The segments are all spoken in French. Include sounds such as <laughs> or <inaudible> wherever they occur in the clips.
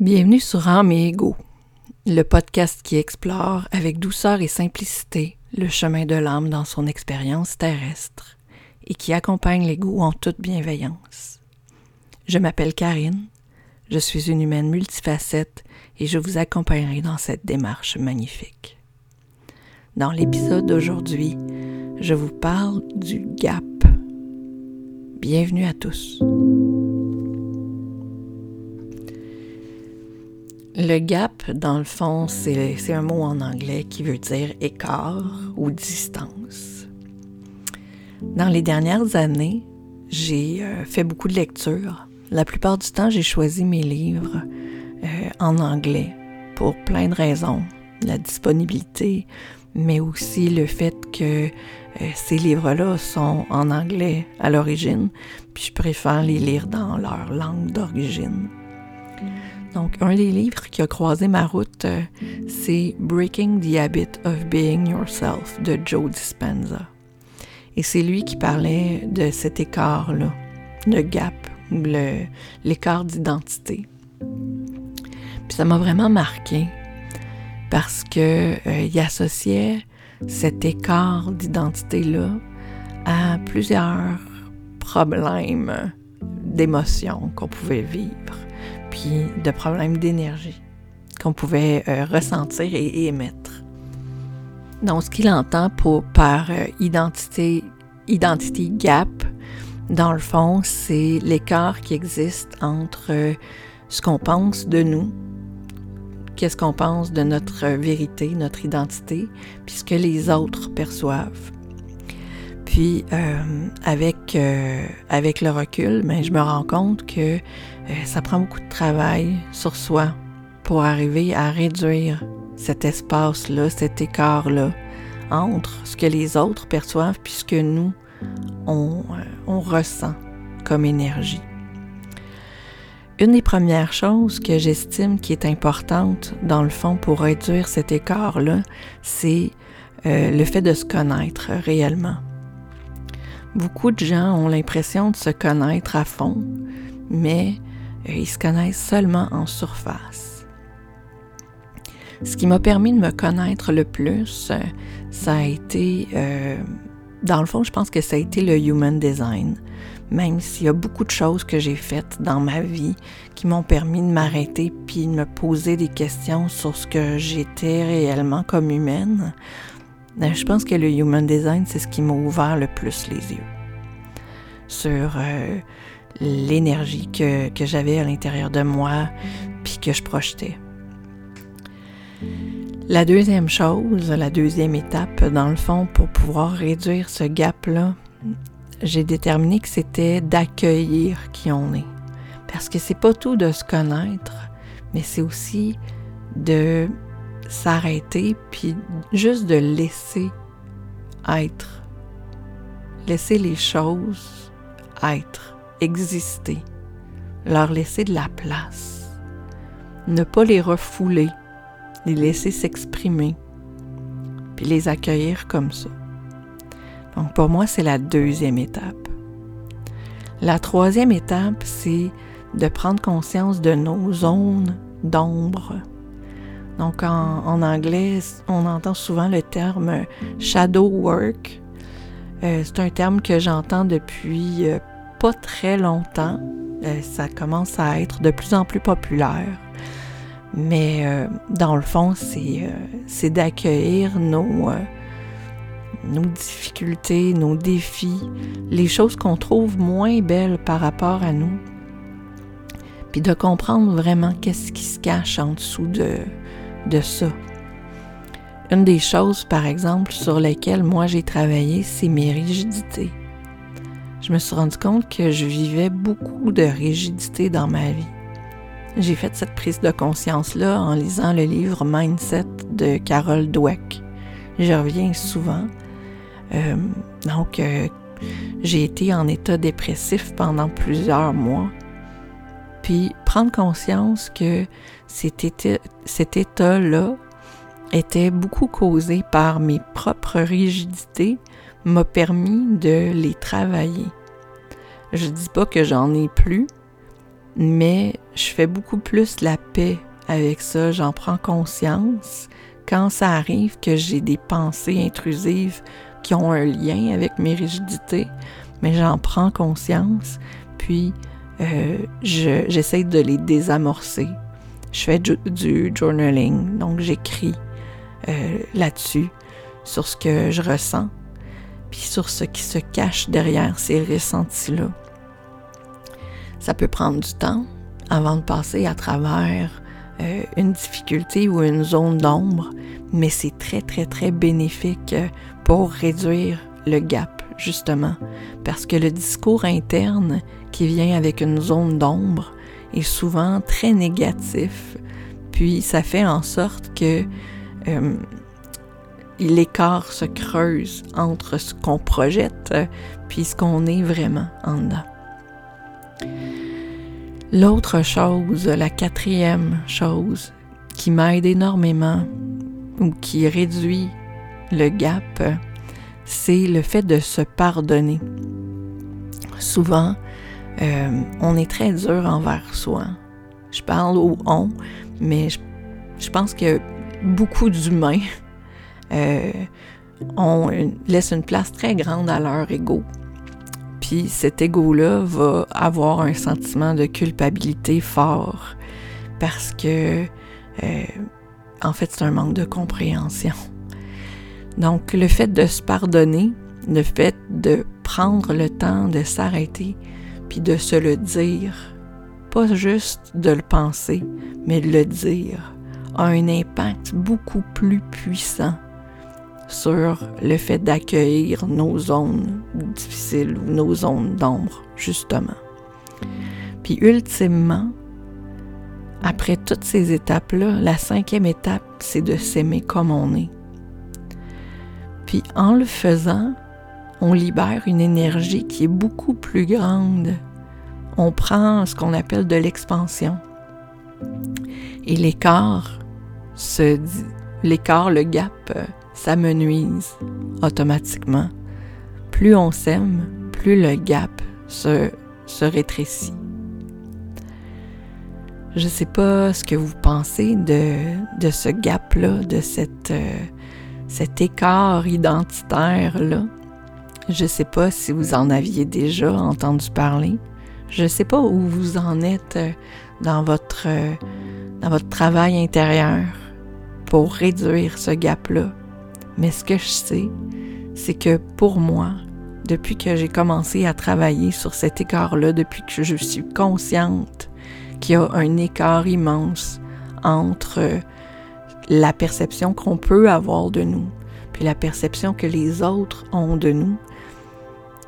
Bienvenue sur Âme et Ego, le podcast qui explore avec douceur et simplicité le chemin de l'âme dans son expérience terrestre et qui accompagne l'ego en toute bienveillance. Je m'appelle Karine, je suis une humaine multifacette et je vous accompagnerai dans cette démarche magnifique. Dans l'épisode d'aujourd'hui, je vous parle du gap. Bienvenue à tous. Le gap, dans le fond, c'est un mot en anglais qui veut dire écart ou distance. Dans les dernières années, j'ai euh, fait beaucoup de lectures. La plupart du temps, j'ai choisi mes livres euh, en anglais pour plein de raisons. La disponibilité, mais aussi le fait que euh, ces livres-là sont en anglais à l'origine, puis je préfère les lire dans leur langue d'origine. Donc, un des livres qui a croisé ma route, euh, c'est Breaking the Habit of Being Yourself de Joe Dispenza. Et c'est lui qui parlait de cet écart-là, le gap, l'écart d'identité. Puis ça m'a vraiment marqué parce que euh, il associait cet écart d'identité-là à plusieurs problèmes d'émotions qu'on pouvait vivre de problèmes d'énergie qu'on pouvait euh, ressentir et, émettre. Donc, ce qu'il entend pour, par euh, identité, identity gap, dans le fond, c'est l'écart qui existe entre euh, ce qu'on pense de nous, qu'est-ce qu'on pense de notre vérité, notre identité, puis ce que les autres perçoivent. Puis, avec, avec le recul, ben, je me rends compte que euh, ça prend beaucoup de travail sur soi pour arriver à réduire cet espace-là, cet écart-là entre ce que les autres perçoivent puis ce que nous, on, euh, on ressent comme énergie. Une des premières choses que j'estime qui est importante dans le fond pour réduire cet écart-là, c'est euh, le fait de se connaître réellement. Beaucoup de gens ont l'impression de se connaître à fond, mais euh, ils se connaissent seulement en surface. Ce qui m'a permis de me connaître le plus, euh, ça a été, euh, dans le fond, je pense que ça a été le human design. Même s'il y a beaucoup de choses que j'ai faites dans ma vie qui m'ont permis de m'arrêter puis de me poser des questions sur ce que j'étais réellement comme humaine, je pense que le human design, c'est ce qui m'a ouvert le plus les yeux sur l'énergie que, que j'avais à l'intérieur de moi, puis que je projetais. La deuxième chose, la deuxième étape, dans le fond, pour pouvoir réduire ce gap-là, j'ai déterminé que c'était d'accueillir qui on est. Parce que c'est pas tout de se connaître, mais c'est aussi de s'arrêter puis juste de laisser être. Laisser les choses être exister, leur laisser de la place, ne pas les refouler, les laisser s'exprimer, puis les accueillir comme ça. Donc pour moi, c'est la deuxième étape. La troisième étape, c'est de prendre conscience de nos zones d'ombre. Donc en, anglais, on entend souvent le terme shadow work. Euh, c'est un terme que j'entends depuis euh, pas très longtemps. Euh, ça commence à être de plus en plus populaire. Mais euh, dans le fond, c'est euh, d'accueillir nos, nos difficultés, nos défis, les choses qu'on trouve moins belles par rapport à nous. Puis de comprendre vraiment qu'est-ce qui se cache en dessous de, de ça. Une des choses, par exemple, sur lesquelles moi j'ai travaillé, c'est mes rigidités je me suis rendu compte que je vivais beaucoup de rigidité dans ma vie. J'ai fait cette prise de conscience-là en lisant le livre Mindset de Carol Dweck. Je reviens souvent. Euh, donc, euh, j'ai été en état dépressif pendant plusieurs mois. Puis, prendre conscience que cet état-là était beaucoup causé par mes propres rigidités m'a permis de les travailler. Je dis pas que j'en ai plus, mais je fais beaucoup plus la paix avec ça, j'en prends conscience. Quand ça arrive que j'ai des pensées intrusives qui ont un lien avec mes rigidités, mais j'en prends conscience, puis euh, j'essaie de les désamorcer. Je fais du, journaling, donc j'écris euh, là-dessus, sur ce que je ressens, puis sur ce qui se cache derrière ces ressentis-là. Ça peut prendre du temps avant de passer à travers euh, une difficulté ou une zone d'ombre, mais c'est très, très, très bénéfique pour réduire le gap, justement, parce que le discours interne qui vient avec une zone d'ombre est souvent très négatif, puis ça fait en sorte que euh, l'écart se creuse entre ce qu'on projette puis ce qu'on est vraiment en dedans. L'autre chose, la quatrième chose qui m'aide énormément ou qui réduit le gap, c'est le fait de se pardonner. Souvent, euh, on est très dur envers soi. Je parle au on, mais je, pense que beaucoup d'humains <laughs> euh, on une place très grande à leur ego puis cet ego-là va avoir un sentiment de culpabilité fort parce que, euh, en fait, c'est un manque de compréhension. Donc, le fait de se pardonner, le fait de prendre le temps de s'arrêter, puis de se le dire, pas juste de le penser, mais de le dire, a un impact beaucoup plus puissant sur le fait d'accueillir nos zones difficiles ou nos zones d'ombre, justement. Puis ultimement, après toutes ces étapes-là, la cinquième étape, c'est de s'aimer comme on est. Puis en le faisant, on libère une énergie qui est beaucoup plus grande. On prend ce qu'on appelle de l'expansion. Et l'écart l'écart, le gap, ça me nuise automatiquement. Plus on s'aime, plus le gap se, rétrécit. Je ne sais pas ce que vous pensez de, de ce gap-là, de cette, euh, cet écart identitaire-là. Je ne sais pas si vous en aviez déjà entendu parler. Je ne sais pas où vous en êtes euh, dans votre, euh, dans votre travail intérieur pour réduire ce gap-là. Mais ce que je sais, c'est que pour moi, depuis que j'ai commencé à travailler sur cet écart-là, depuis que je suis consciente qu'il y a un écart immense entre la perception qu'on peut avoir de nous, puis la perception que les autres ont de nous,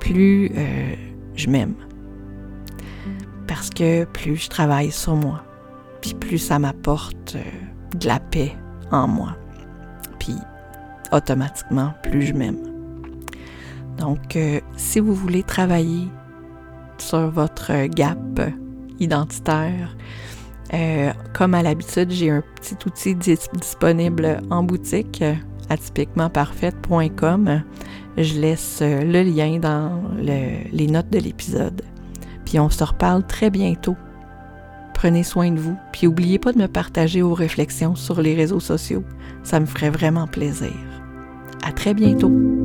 plus euh, je m'aime. Parce que plus je travaille sur moi, puis plus ça m'apporte euh, de la paix en moi. Puis automatiquement, plus je m'aime. Donc, euh, si vous voulez travailler sur votre gap identitaire, euh, comme à l'habitude, j'ai un petit outil disponible en boutique à typiquementparfaite.com. Je laisse le lien dans les notes de l'épisode. Puis on se reparle très bientôt. Prenez soin de vous, puis n'oubliez pas de me partager vos réflexions sur les réseaux sociaux. Ça me ferait vraiment plaisir. À très bientôt.